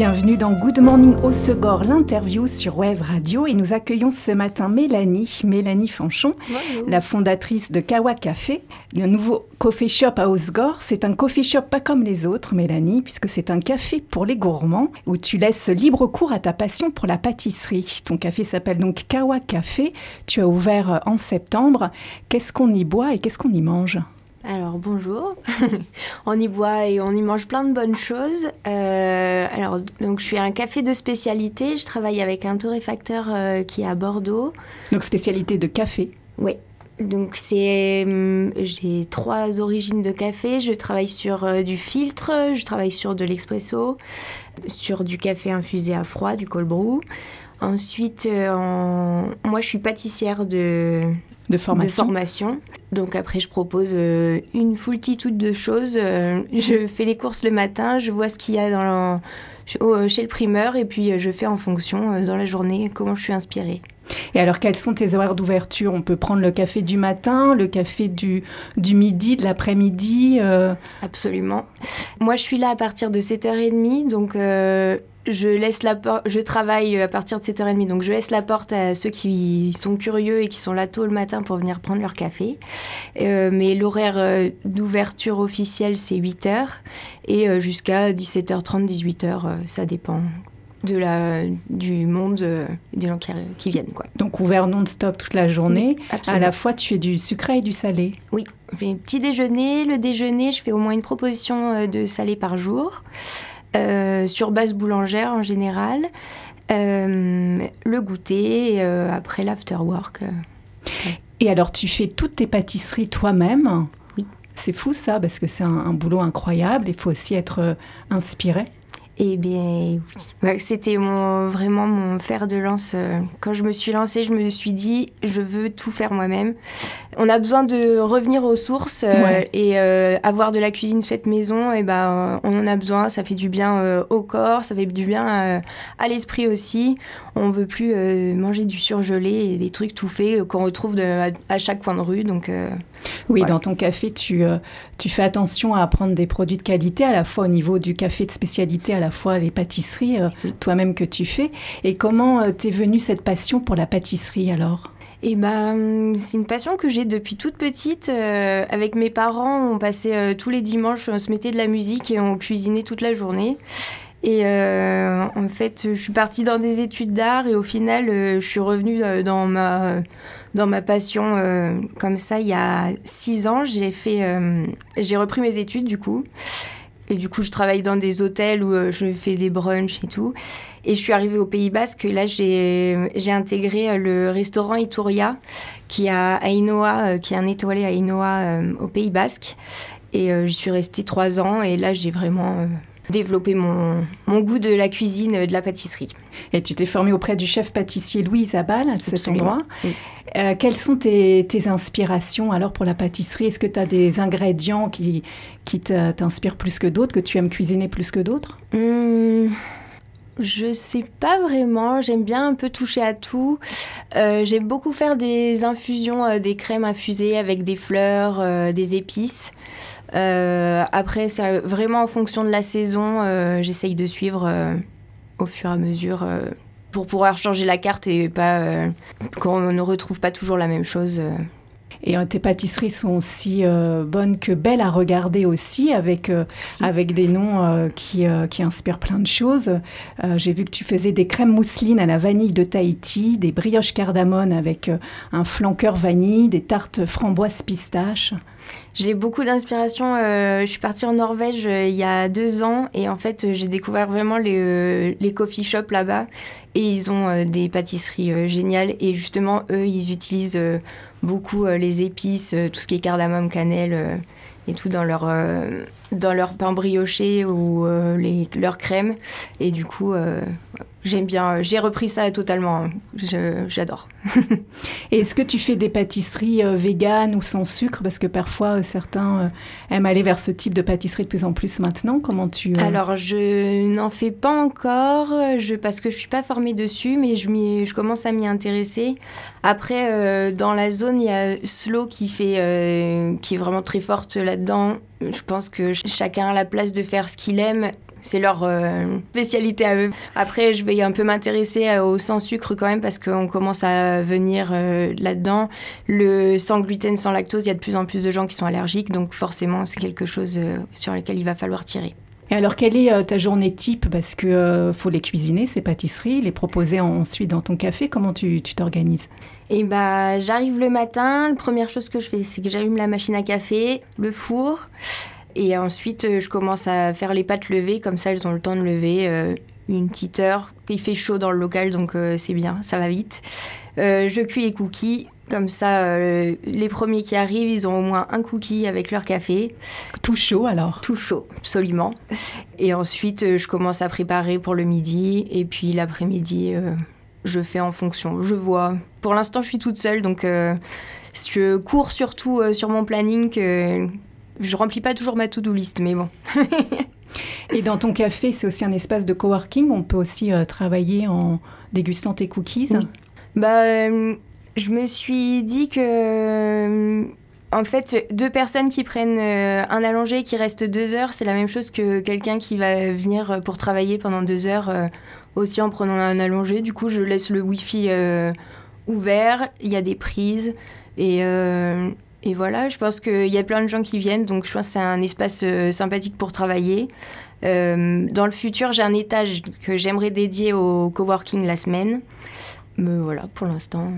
Bienvenue dans Good Morning au Segor, l'interview sur Web Radio. Et nous accueillons ce matin Mélanie, Mélanie Fanchon, la fondatrice de Kawa Café, le nouveau coffee shop à Osgore. C'est un coffee shop pas comme les autres, Mélanie, puisque c'est un café pour les gourmands où tu laisses libre cours à ta passion pour la pâtisserie. Ton café s'appelle donc Kawa Café. Tu as ouvert en septembre. Qu'est-ce qu'on y boit et qu'est-ce qu'on y mange? Alors bonjour, on y boit et on y mange plein de bonnes choses. Euh, alors donc je suis un café de spécialité, je travaille avec un torréfacteur euh, qui est à Bordeaux. Donc spécialité de café Oui, donc c'est hum, j'ai trois origines de café. Je travaille sur euh, du filtre, je travaille sur de l'expresso, sur du café infusé à froid, du cold brew. Ensuite, moi je suis pâtissière de de formation. formation. Donc après, je propose euh, une foultitude de choses. Euh, je fais les courses le matin, je vois ce qu'il y a dans euh, chez le primeur et puis je fais en fonction dans la journée comment je suis inspirée. Et alors, quels sont tes horaires d'ouverture? On peut prendre le café du matin, le café du, du midi, de l'après-midi Absolument. Moi, je suis là à partir de 7h30, donc je laisse la je travaille à partir de 7h30, donc je laisse la porte à ceux qui sont curieux et qui sont là tôt le matin pour venir prendre leur café. Euh, mais l'horaire euh, d'ouverture officielle, c'est 8h et euh, jusqu'à 17h30, 18h, ça dépend de la, du monde des gens qui, viennent. Quoi. Donc ouvert non-stop toute la journée. à la fois, tu fais du sucré et du salé. Oui, je fais petit déjeuner. Le déjeuner, je fais au moins une proposition de salé par jour. Euh, sur base boulangère en général, euh, le goûter, euh, après l'afterwork. Et alors, tu fais toutes tes pâtisseries toi-même? Oui. C'est fou ça, parce que c'est un, boulot incroyable. Il faut aussi être inspiré. Eh bien, c'était mon, vraiment mon fer de lance. Quand je me suis lancée, je me suis dit, je veux tout faire moi-même. On a besoin de revenir aux sources euh, et euh, avoir de la cuisine faite maison. Et ben, on en a besoin. Ça fait du bien euh, au corps, ça fait du bien à l'esprit aussi. On veut plus manger du surgelé et des trucs tout faits qu'on retrouve à, chaque coin de rue. Donc oui, dans ton café, tu, tu fais attention à prendre des produits de qualité, à la fois au niveau du café de spécialité, à la fois les pâtisseries, toi-même que tu fais. Et comment t'es venue cette passion pour la pâtisserie alors? Et ben, c'est une passion que j'ai depuis toute petite. Euh, avec mes parents, on passait euh, tous les dimanches, on se mettait de la musique et on cuisinait toute la journée. Et euh, en fait, je suis partie dans des études d'art et au final, je suis revenue dans ma dans ma passion comme ça il y a six ans. J'ai fait, j'ai repris mes études du coup. Et du coup, je travaille dans des hôtels où je fais des brunchs et tout. Et je suis arrivée au Pays Basque. Là, j'ai intégré euh, le restaurant Ituria, qui est à euh, qui est un étoilé à Ainoa euh, au Pays Basque. Et j'y suis restée trois ans. Et là, j'ai vraiment développé mon, mon, goût de la cuisine, de la pâtisserie. Et tu t'es formée auprès du chef pâtissier Louis Isabelle à cet endroit. quelles sont tes, tes, inspirations alors pour la pâtisserie? Est-ce que tu as des ingrédients qui, qui t'inspirent plus que d'autres, que tu aimes cuisiner plus que d'autres? Mmh. Je sais pas vraiment, j'aime bien un peu toucher à tout. Euh, j'aime beaucoup faire des infusions, euh, des crèmes infusées avec des fleurs, euh, des épices. après, c'est vraiment en fonction de la saison, j'essaye de suivre au fur et à mesure pour pouvoir changer la carte et pas qu'on ne retrouve pas toujours la même chose. Et euh, tes pâtisseries sont aussi euh, bonnes que belles à regarder aussi, avec, euh, avec des noms qui, qui, inspirent plein de choses. J'ai vu que tu faisais des crèmes mousselines à la vanille de Tahiti, des brioches cardamone avec un flanqueur vanille, des tartes framboises pistache. J'ai beaucoup d'inspiration. je suis partie en Norvège il y a deux ans et en fait j'ai découvert vraiment les, les coffee shops là-bas et ils ont des pâtisseries géniales et justement eux ils utilisent beaucoup euh, les épices, euh, tout ce qui est cardamome, cannelle euh, et tout dans leur, dans leur pain brioché ou leur crème. Et du coup, j'aime bien. J'ai repris ça totalement. J'adore. Et est-ce que tu fais des pâtisseries euh, véganes ou sans sucre? Parce que parfois, euh, certains euh, aiment aller vers ce type de pâtisserie de plus en plus maintenant. Comment tu... Alors, je n'en fais pas encore je, parce que je suis pas formée dessus, mais je, je commence à m'y intéresser. Après, dans la zone, il y a Slow qui, fait, qui est vraiment très forte là-dedans. Je pense que chacun a la place de faire ce qu'il aime c'est leur euh, spécialité à eux. Après, je vais un peu m'intéresser au sans sucre quand même parce qu'on commence à venir euh, là-dedans. Le sans gluten, sans lactose, il y a de plus en plus de gens qui sont allergiques, donc forcément, c'est quelque chose euh, sur lequel il va falloir tirer. Et alors, quelle est ta journée type? Parce que faut les cuisiner, ces pâtisseries, les proposer ensuite dans ton café. Comment tu t'organises? Et bah, j'arrive le matin. La première chose que je fais, c'est que j'allume la machine à café, le four. Et ensuite, euh, je commence à faire les pâtes levées, comme ça elles ont le temps de lever euh, une petite heure. Il fait chaud dans le local, donc euh, c'est bien, ça va vite. je cuis les cookies, comme ça, les premiers qui arrivent, ils ont au moins un cookie avec leur café. Tout chaud alors? Tout chaud, absolument. Et ensuite, je commence à préparer pour le midi. Et puis l'après-midi, je fais en fonction. Je vois. Pour l'instant, je suis toute seule, donc je cours surtout sur mon planning je remplis pas toujours ma to-do list, mais bon. Et dans ton café, c'est aussi un espace de coworking. On peut aussi euh, travailler en dégustant tes cookies. Bah, euh, je me suis dit que, euh, en fait, deux personnes qui prennent un allongé et qui restent deux heures, c'est la même chose que quelqu'un qui va venir pour travailler pendant deux heures aussi en prenant un allongé. Du coup, je laisse le Wi-Fi ouvert. Il y a des prises et et voilà, je pense qu'il y a plein de gens qui viennent, donc je pense que c'est un espace euh, sympathique pour travailler. Euh, dans le futur, j'ai un étage que j'aimerais dédier au coworking la semaine. Mais voilà, pour l'instant,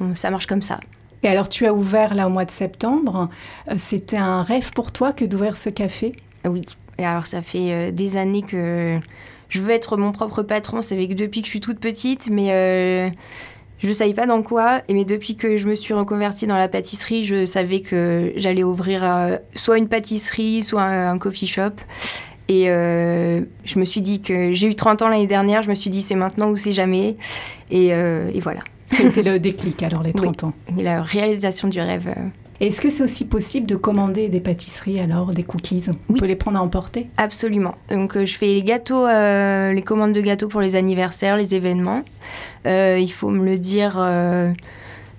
euh, ça marche comme ça. Et alors, tu as ouvert là au mois de septembre. C'était un rêve pour toi que d'ouvrir ce café? Oui. Et alors, ça fait des années que je veux être mon propre patron. C'est depuis que je suis toute petite, mais je ne savais pas dans quoi, mais depuis que je me suis reconvertie dans la pâtisserie, je savais que j'allais ouvrir euh, soit une pâtisserie, soit un, coffee shop. Et euh, je me suis dit que j'ai eu 30 ans l'année dernière, je me suis dit c'est maintenant ou c'est jamais. Et, euh, et voilà. C'était le déclic alors, les 30 ans. Et la réalisation du rêve. Est-ce que c'est aussi possible de commander des pâtisseries alors, des cookies? On peut les prendre à emporter? Absolument. Donc euh, je fais les gâteaux, euh, les commandes de gâteaux pour les anniversaires, les événements. Euh, il faut me le dire,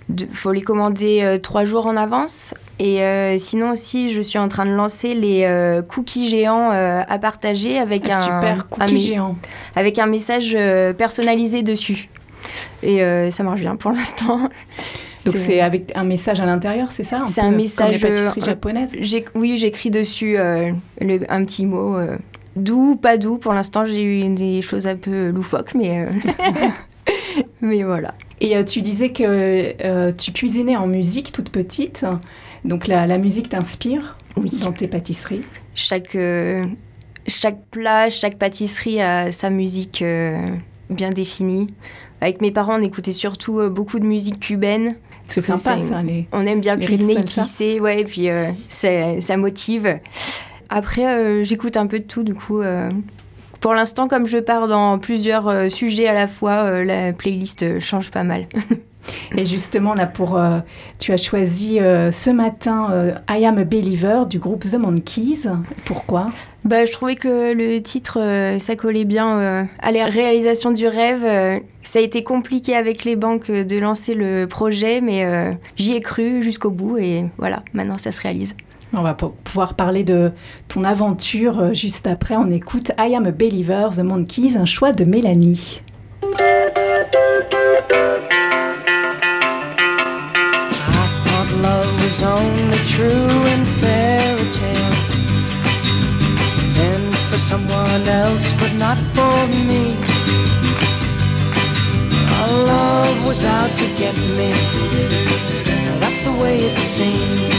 il faut les commander trois jours en avance. Et sinon aussi, je suis en train de lancer les cookies géants à partager avec ah, un super cookie géant avec un message personnalisé dessus. Et ça marche bien pour l'instant. Donc c'est avec un message à l'intérieur, c'est ça C'est un message comme les pâtisseries euh, japonaises? Oui, j'écris dessus euh, un petit mot. Euh, doux, pas doux. Pour l'instant, j'ai eu des choses un peu loufoques, mais mais voilà. Et tu disais que tu cuisinais en musique toute petite. Donc la, la musique t'inspire oui. dans tes pâtisseries? Chaque chaque plat, chaque pâtisserie a sa musique bien définie. Avec mes parents, on écoutait surtout beaucoup de musique cubaine. C'est sympa, ça. on aime bien cuisiner, pisser, ouais, et puis euh, ça, motive. Après, euh, j'écoute un peu de tout, du coup. Euh, pour l'instant, comme je pars dans plusieurs sujets à la fois, la playlist change pas mal. Et justement, là, pour, tu as choisi ce matin I Am a Believer du groupe The Monkeys. Pourquoi? Bah, Je trouvais que le titre, ça collait bien à la réalisation du rêve. ça a été compliqué avec les banques de lancer le projet, mais j'y ai cru jusqu'au bout et voilà, maintenant ça se réalise. On va pouvoir parler de ton aventure juste après. On écoute I Am a Believer, The Monkeys, un choix de Mélanie. Was only true in fairy tales. And for someone else but not for me. Our love was out to get me. That's the way it seemed.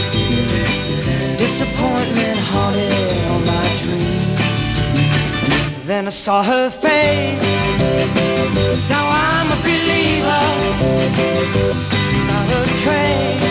Disappointment haunted all my dreams. Then I saw her face. Now I'm a believer. Not a trace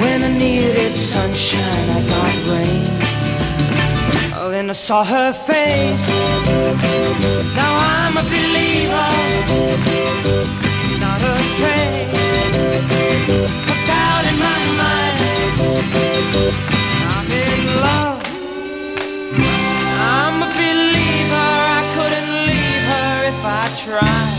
When I needed sunshine, I got rain. Oh, then I saw her face. Now I'm a believer, not a trace. Put out in my mind. I'm in love. I'm a believer. I couldn't leave her if I tried.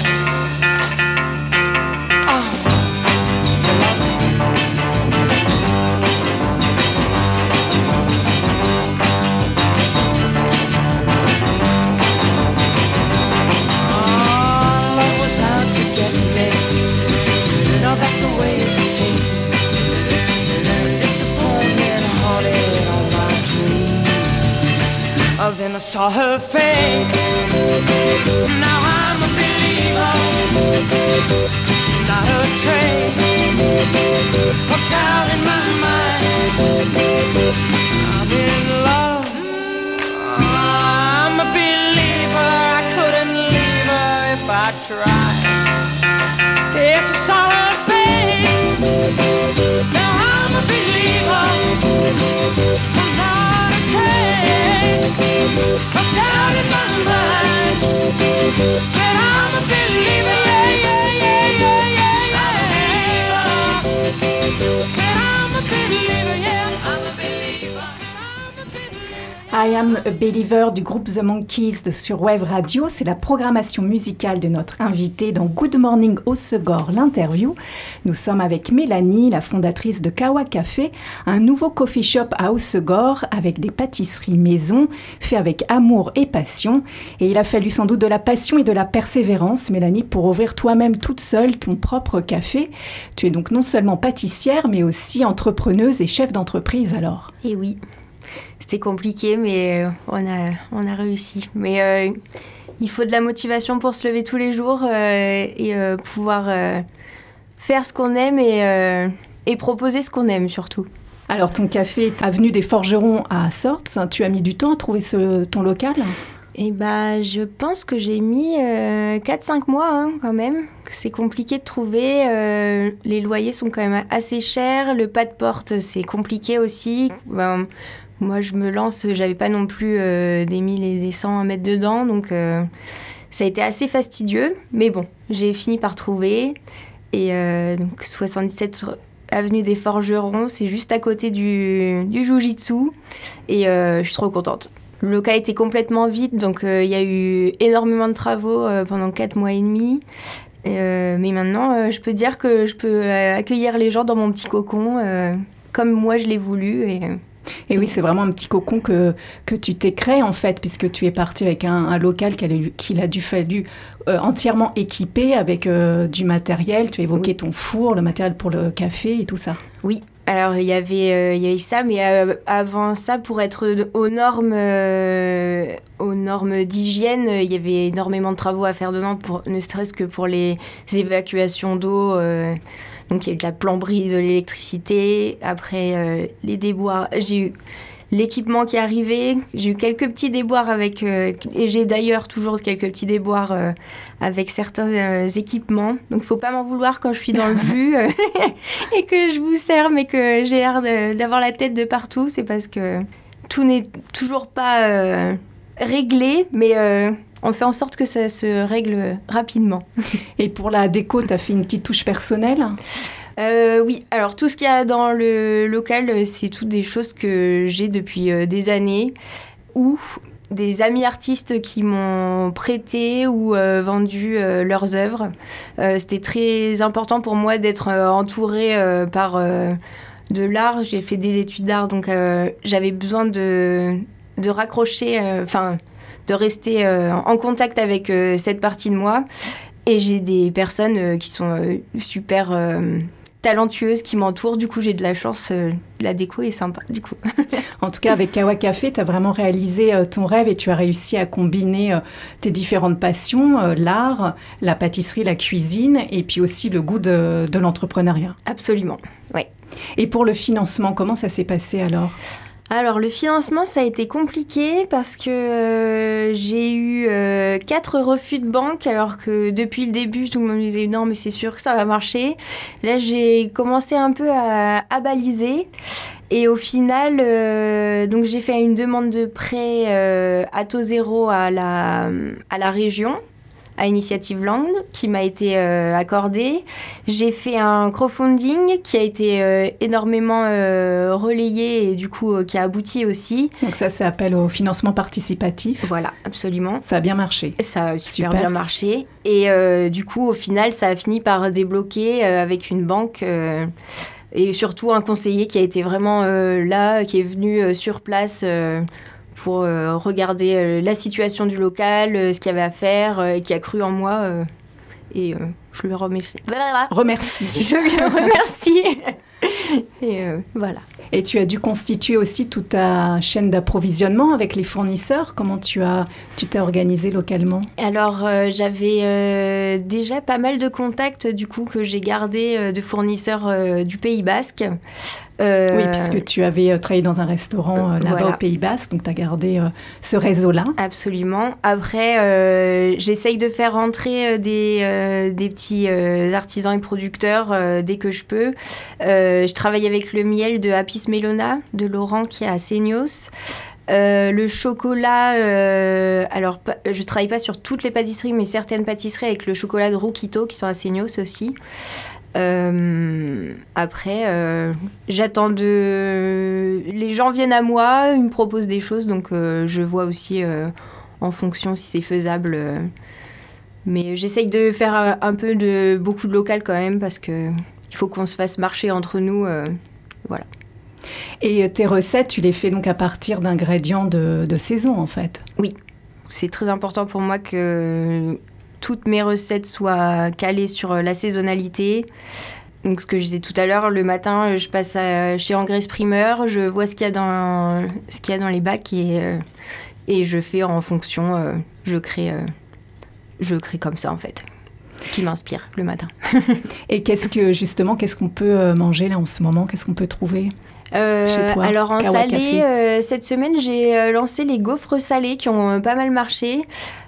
Saw her face. Now I'm a believer. Not a trace. Hooked out in my mind. I'm in love. I'm a believer. I couldn't leave her if I tried. Yes, I saw mind. I Am a Believer du groupe The Monkeys de- sur Wave Radio. C'est la programmation musicale de notre invité dans Good Morning au Segor, l'interview. Nous sommes avec Mélanie, la fondatrice de Kawa Café, un nouveau coffee shop à Osegor avec des pâtisseries maison, fait avec amour et passion. Et il a fallu sans doute de la passion et de la persévérance, Mélanie, pour ouvrir toi-même toute seule ton propre café. Tu es donc non seulement pâtissière, mais aussi entrepreneuse et chef d'entreprise alors. Et oui, c'était compliqué, mais euh, on a, on a réussi. Mais euh, il faut de la motivation pour se lever tous les jours euh, et pouvoir faire ce qu'on aime et, et proposer ce qu'on aime surtout. Alors, ton café est avenue des Forgerons à Sorts. Tu as mis du temps à trouver ce- ton local? Et bah, je pense que j'ai mis euh, 4-5 mois hein, quand même. C'est compliqué de trouver. euh, les loyers sont quand même assez chers. Le pas de porte, c'est compliqué aussi. Ben, moi, je me lance, j'avais pas non plus euh, des 1000 et des 100 à mettre dedans. Donc, euh, ça a été assez fastidieux. Mais bon, j'ai fini par trouver. Et euh, donc, 77 avenue des Forgerons, c'est juste à côté du, Jujitsu. Et je suis trop contente. Le local était complètement vide, donc il y a eu énormément de travaux pendant 4 mois et demi. Mais maintenant, je peux dire que je peux accueillir les gens dans mon petit cocon comme moi je l'ai voulu. Et, Et oui, c'est vraiment un petit cocon que, que tu t'es créé en fait, puisque tu es parti avec un, un local qu'il a, qu'il a dû fallu euh, entièrement équiper avec euh, du matériel. Tu as évoqué Oui. ton four, le matériel pour le café et tout ça. Oui, alors il y avait, euh, il y avait ça, mais avant ça, pour être aux normes, aux normes d'hygiène, il y avait énormément de travaux à faire dedans, pour, ne serait-ce que pour les évacuations d'eau. Donc il y a eu de la plomberie, de l'électricité, après euh, les déboires. J'ai eu l'équipement qui est arrivé, j'ai eu quelques petits déboires avec, euh, et j'ai d'ailleurs toujours quelques petits déboires euh, avec certains équipements. Donc faut pas m'en vouloir quand je suis dans le jus. et que je vous sers, mais que j'ai l'air d'avoir la tête de partout, c'est parce que tout n'est toujours pas réglé, mais on fait en sorte que ça se règle rapidement. Et pour la déco, tu as fait une petite touche personnelle? Euh, oui, alors tout ce qu'il y a dans le local, c'est toutes des choses que j'ai depuis euh, des années ou des amis artistes qui m'ont prêté ou euh, vendu euh, leurs œuvres. C'était très important pour moi d'être entourée par de l'art. J'ai fait des études d'art, donc j'avais besoin de, de raccrocher, enfin de rester euh, en contact avec euh, cette partie de moi. Et j'ai des personnes euh, qui sont super talentueuses qui m'entourent. Du coup, j'ai de la chance. euh, la déco est sympa, du coup. En tout cas, avec Kawa Café, tu as vraiment réalisé euh, ton rêve et tu as réussi à combiner euh, tes différentes passions, l'art, la pâtisserie, la cuisine et puis aussi le goût de, de l'entrepreneuriat. Absolument. Et pour le financement, comment ça s'est passé alors? Alors le financement, ça a été compliqué parce que euh, j'ai eu euh, quatre refus de banque alors que depuis le début, tout le monde me disait non mais c'est sûr que ça va marcher. Là, j'ai commencé un peu à, baliser. Et au final, euh, donc j'ai fait une demande de prêt à taux zéro à la, à la région, à Initiative Land, qui m'a été euh, accordée. J'ai fait un crowdfunding qui a été euh, énormément euh, relayé et du coup euh, qui a abouti aussi. Donc ça, ça appelle au financement participatif. Voilà, absolument. Ça a bien marché. Ça a super, Super. bien marché. Et du coup, au final, ça a fini par débloquer avec une banque et surtout un conseiller qui a été vraiment euh, là, qui est venu euh, sur place euh, pour euh, regarder euh, la situation du local, euh, ce qu'il y avait à faire, et qui a cru en moi. et je le remercie. Remercie. Je lui remercie. et euh, voilà. Et tu as dû constituer aussi toute ta chaîne d'approvisionnement avec les fournisseurs. Comment tu as, tu t'es organisé localement? Alors euh, j'avais euh, déjà pas mal de contacts du coup que j'ai gardés euh, de fournisseurs du Pays Basque. Euh, Oui, puisque tu avais euh, travaillé dans un restaurant euh, là-bas voilà. au Pays Basque, donc tu as gardé ce réseau-là. Absolument. Après, j'essaye de faire rentrer des, des petits artisans et producteurs dès que je peux. Je travaille avec le miel de Apis Melona de Laurent qui est à Seignos. Euh, le chocolat, euh, alors je travaille pas sur toutes les pâtisseries, mais certaines pâtisseries avec le chocolat de Rukito qui sont à Seignos aussi. Euh, après, euh, j'attends de. Les gens viennent à moi, ils me proposent des choses, donc euh, je vois aussi en fonction si c'est faisable. Mais j'essaye de faire un peu de beaucoup de local quand même parce que il faut qu'on se fasse marcher entre nous. euh. Et tes recettes, tu les fais donc à partir d'ingrédients de, de saison, en fait? C'est très important pour moi que toutes mes recettes soient calées sur euh, la saisonnalité. Donc, ce que je disais tout à l'heure, le matin, euh, je passe à- chez Engraisse Primeur, je vois ce qu'il y a dans, ce qu'il y a dans les bacs et, euh, et je fais en fonction. euh, je, crée, euh, je crée comme ça, en fait. Ce qui m'inspire le matin. Et qu'est-ce que, justement, qu'est-ce qu'on peut euh, manger là en ce moment? Qu'est-ce qu'on peut trouver Euh, Chez toi, alors en Kawa salé, euh, cette semaine j'ai euh, lancé les gaufres salées qui ont euh, pas mal marché euh,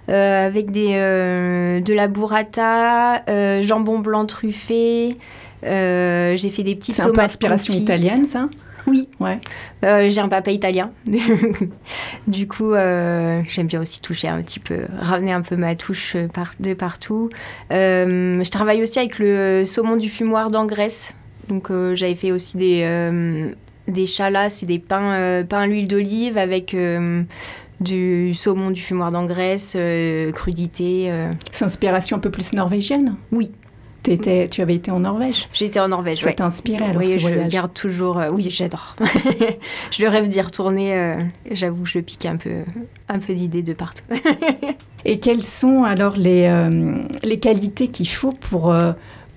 avec des, euh, de la burrata, euh, jambon blanc truffé. euh, j'ai fait des petites C'est un peu tomates inspiration confites. italienne, ça? Oui. Ouais. Euh, j'ai un papa italien. du coup, euh, j'aime bien aussi toucher un petit peu, ramener un peu ma touche euh, par- de partout. Euh, je travaille aussi avec le saumon du fumoir d'Angresse. Donc, euh, j'avais fait aussi des, euh, des chalas et des pains, euh, pains à l'huile d'olive avec euh, du saumon du fumoir d'Angresse, euh, crudité. euh. C'est inspiration un peu plus norvégienne Oui. T'étais- tu avais été en Norvège. J'étais en Norvège. Ça ouais. t'a inspiré alors oui, ce je voyage garde toujours. euh, oui, j'adore. je rêve d'y retourner. euh, J'avoue, je pique un peu, un peu d'idées de partout. Et quelles sont alors les, les qualités qu'il faut pour,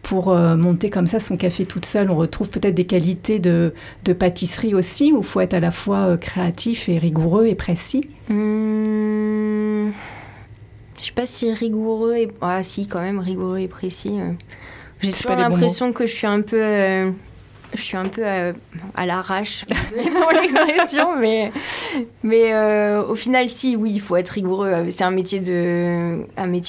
pour euh, monter comme ça son café toute seule On retrouve peut-être des qualités de, de pâtisserie aussi, où il faut être à la fois euh, créatif et rigoureux et précis? Hum, je sais pas si rigoureux et ah si quand même rigoureux et précis. J'ai toujours l'impression que je suis un peu, euh, je suis un peu euh, à l'arrache. Pour l'expression, mais euh, au final si oui il faut être rigoureux. C'est un métier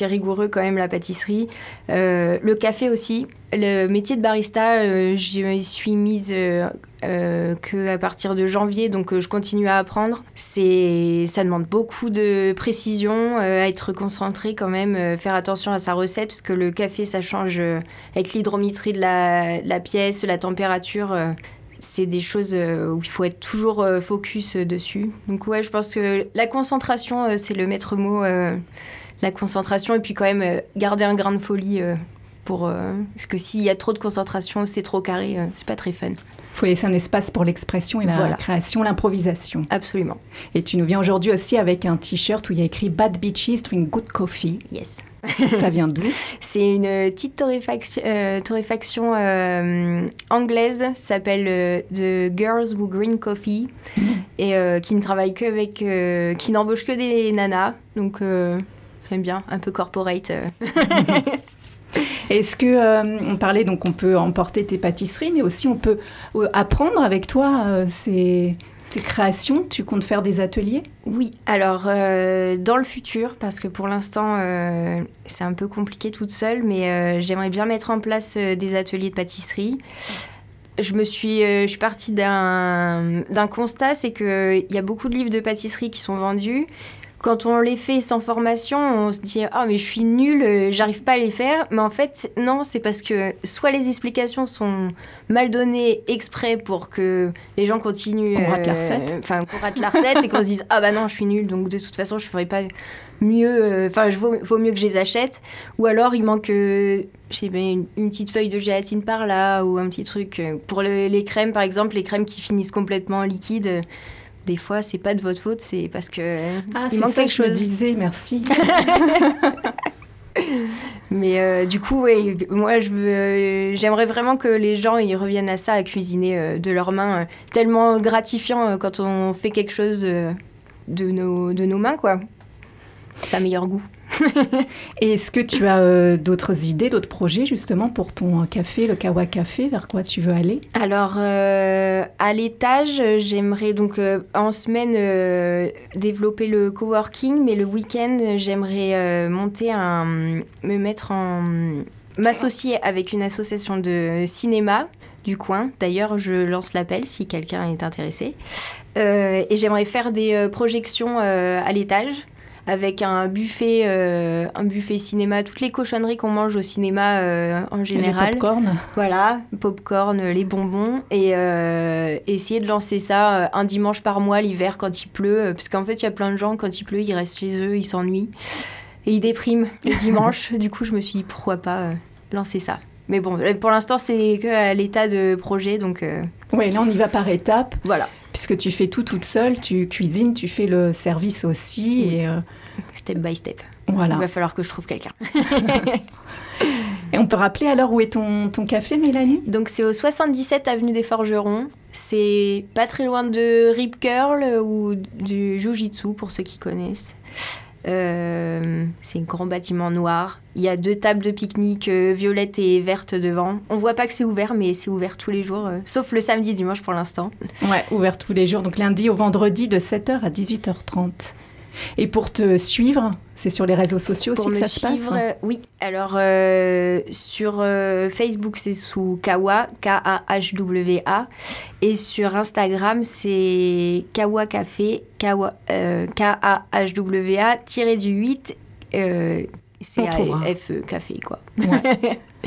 rigoureux quand même la pâtisserie. Euh, le café aussi. Le métier de barista, euh, je m'y suis mise euh, euh, que à partir de janvier, donc euh, je continue à apprendre. C'est, ça demande beaucoup de précision, euh, à être concentré quand même, faire attention à sa recette parce que le café ça change avec l'hydrométrie de la, la pièce, la température. c'est des choses où il faut être toujours focus dessus. Donc ouais, je pense que la concentration, c'est le maître mot. la concentration et puis quand même garder un grain de folie pour euh, parce que s'il y a trop de concentration, c'est trop carré, euh, c'est pas très fun. Il faut laisser un espace pour l'expression et la Voilà. création, l'improvisation. Absolument. Et tu nous viens aujourd'hui aussi avec un t-shirt où il y a écrit Bad Beaches Drink Good Coffee. Yes. Ça vient d'où? C'est une petite torréfaction, euh, torréfaction euh, anglaise, s'appelle euh, The Girls Who Green Coffee, et euh, qui ne travaille que avec, qui n'embauche que des nanas, donc j'aime bien, un peu corporate. Est-ce que euh, on parlait donc on peut emporter tes pâtisseries, mais aussi on peut euh, apprendre avec toi. euh, tes créations? Tu comptes faire des ateliers? Oui, alors euh, dans le futur, parce que pour l'instant c'est un peu compliqué toute seule, mais j'aimerais bien mettre en place des ateliers de pâtisserie. Je me suis, je suis partie d'un constat, c'est qu'il y a beaucoup de livres de pâtisserie qui sont vendus, quand on les fait sans formation, on se dit ah mais je suis nulle, euh, j'arrive pas à les faire. Mais en fait non, c'est parce que soit les explications sont mal données exprès pour que les gens continuent. Qu'on rate la recette. Euh, enfin qu'on rate la recette et qu'on se dise ah bah non je suis nulle donc de toute façon je ferai pas mieux. Euh, enfin je vaut, vaut, mieux que je les achète. Ou alors il manque je sais pas, une, petite feuille de gélatine par là ou un petit truc pour les crèmes par exemple les crèmes qui finissent complètement liquides des fois, c'est pas de votre faute, c'est parce que. Ah, c'est ça que je me disais, merci. Mais euh, du coup, ouais, moi, je veux, j'aimerais vraiment que les gens ils reviennent à ça, à cuisiner euh, de leurs mains. C'est tellement gratifiant euh, quand on fait quelque chose de, nos, de nos mains, quoi. C'est un meilleur goût. Est-ce que tu as euh, d'autres idées, d'autres projets justement pour ton café, le Kawa Café Vers quoi tu veux aller? Alors, euh, à l'étage, j'aimerais donc euh, en semaine développer le coworking, mais le week-end, j'aimerais monter un. me mettre en. m'associer avec une association de cinéma du coin. D'ailleurs, je lance l'appel si quelqu'un est intéressé. et j'aimerais faire des projections à l'étage avec un buffet, euh, un buffet cinéma, toutes les cochonneries qu'on mange au cinéma euh, en général. Les popcorn. Voilà, popcorn, les bonbons. Et euh, essayer de lancer ça un dimanche par mois l'hiver quand il pleut. Parce qu'en fait, il y a plein de gens, quand il pleut, ils restent chez eux, ils s'ennuient. Et ils dépriment le dimanche. du coup, je me suis dit, pourquoi pas lancer ça mais bon, pour l'instant, c'est que à l'état de projet, donc... Oui, là, on y va par étapes. Voilà. Puisque tu fais tout toute seule, tu cuisines, tu fais le service aussi. Et, Step by step. Voilà. Il va falloir que je trouve quelqu'un. Et on peut rappeler alors où est ton, ton café, Mélanie? Donc c'est au 77 avenue des Forgerons. C'est pas très loin de Rip Curl ou du Jiu-Jitsu pour ceux qui connaissent. Euh, c'est un grand bâtiment noir. Il y a deux tables de pique-nique euh, violettes et vertes devant. On voit pas que c'est ouvert, mais c'est ouvert tous les jours, euh, sauf le samedi dimanche pour l'instant. Ouais, ouvert tous les jours. Donc lundi au vendredi de 7h à 18h30. Et pour te suivre, c'est sur les réseaux sociaux aussi que ça se passe euh, Oui, alors euh, sur euh, Facebook, c'est sous Kawa, K-A-H-W-A. Et sur Instagram, c'est Kawa Café, K-A-H-W-A, tiré du 8, C-A-F-E, Café, quoi.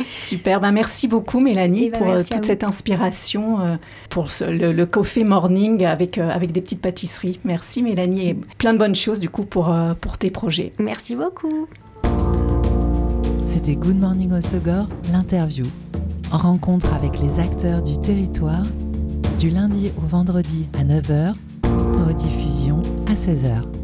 Super, ben merci beaucoup Mélanie ben, pour euh, toute cette inspiration euh, pour le, coffee morning avec, euh, avec des petites pâtisseries. Merci Mélanie et plein de bonnes choses du coup pour, pour tes projets. Merci beaucoup. C'était Good Morning au Segor, l'interview. En rencontre avec les acteurs du territoire, du lundi au vendredi à 9h, rediffusion à 16h.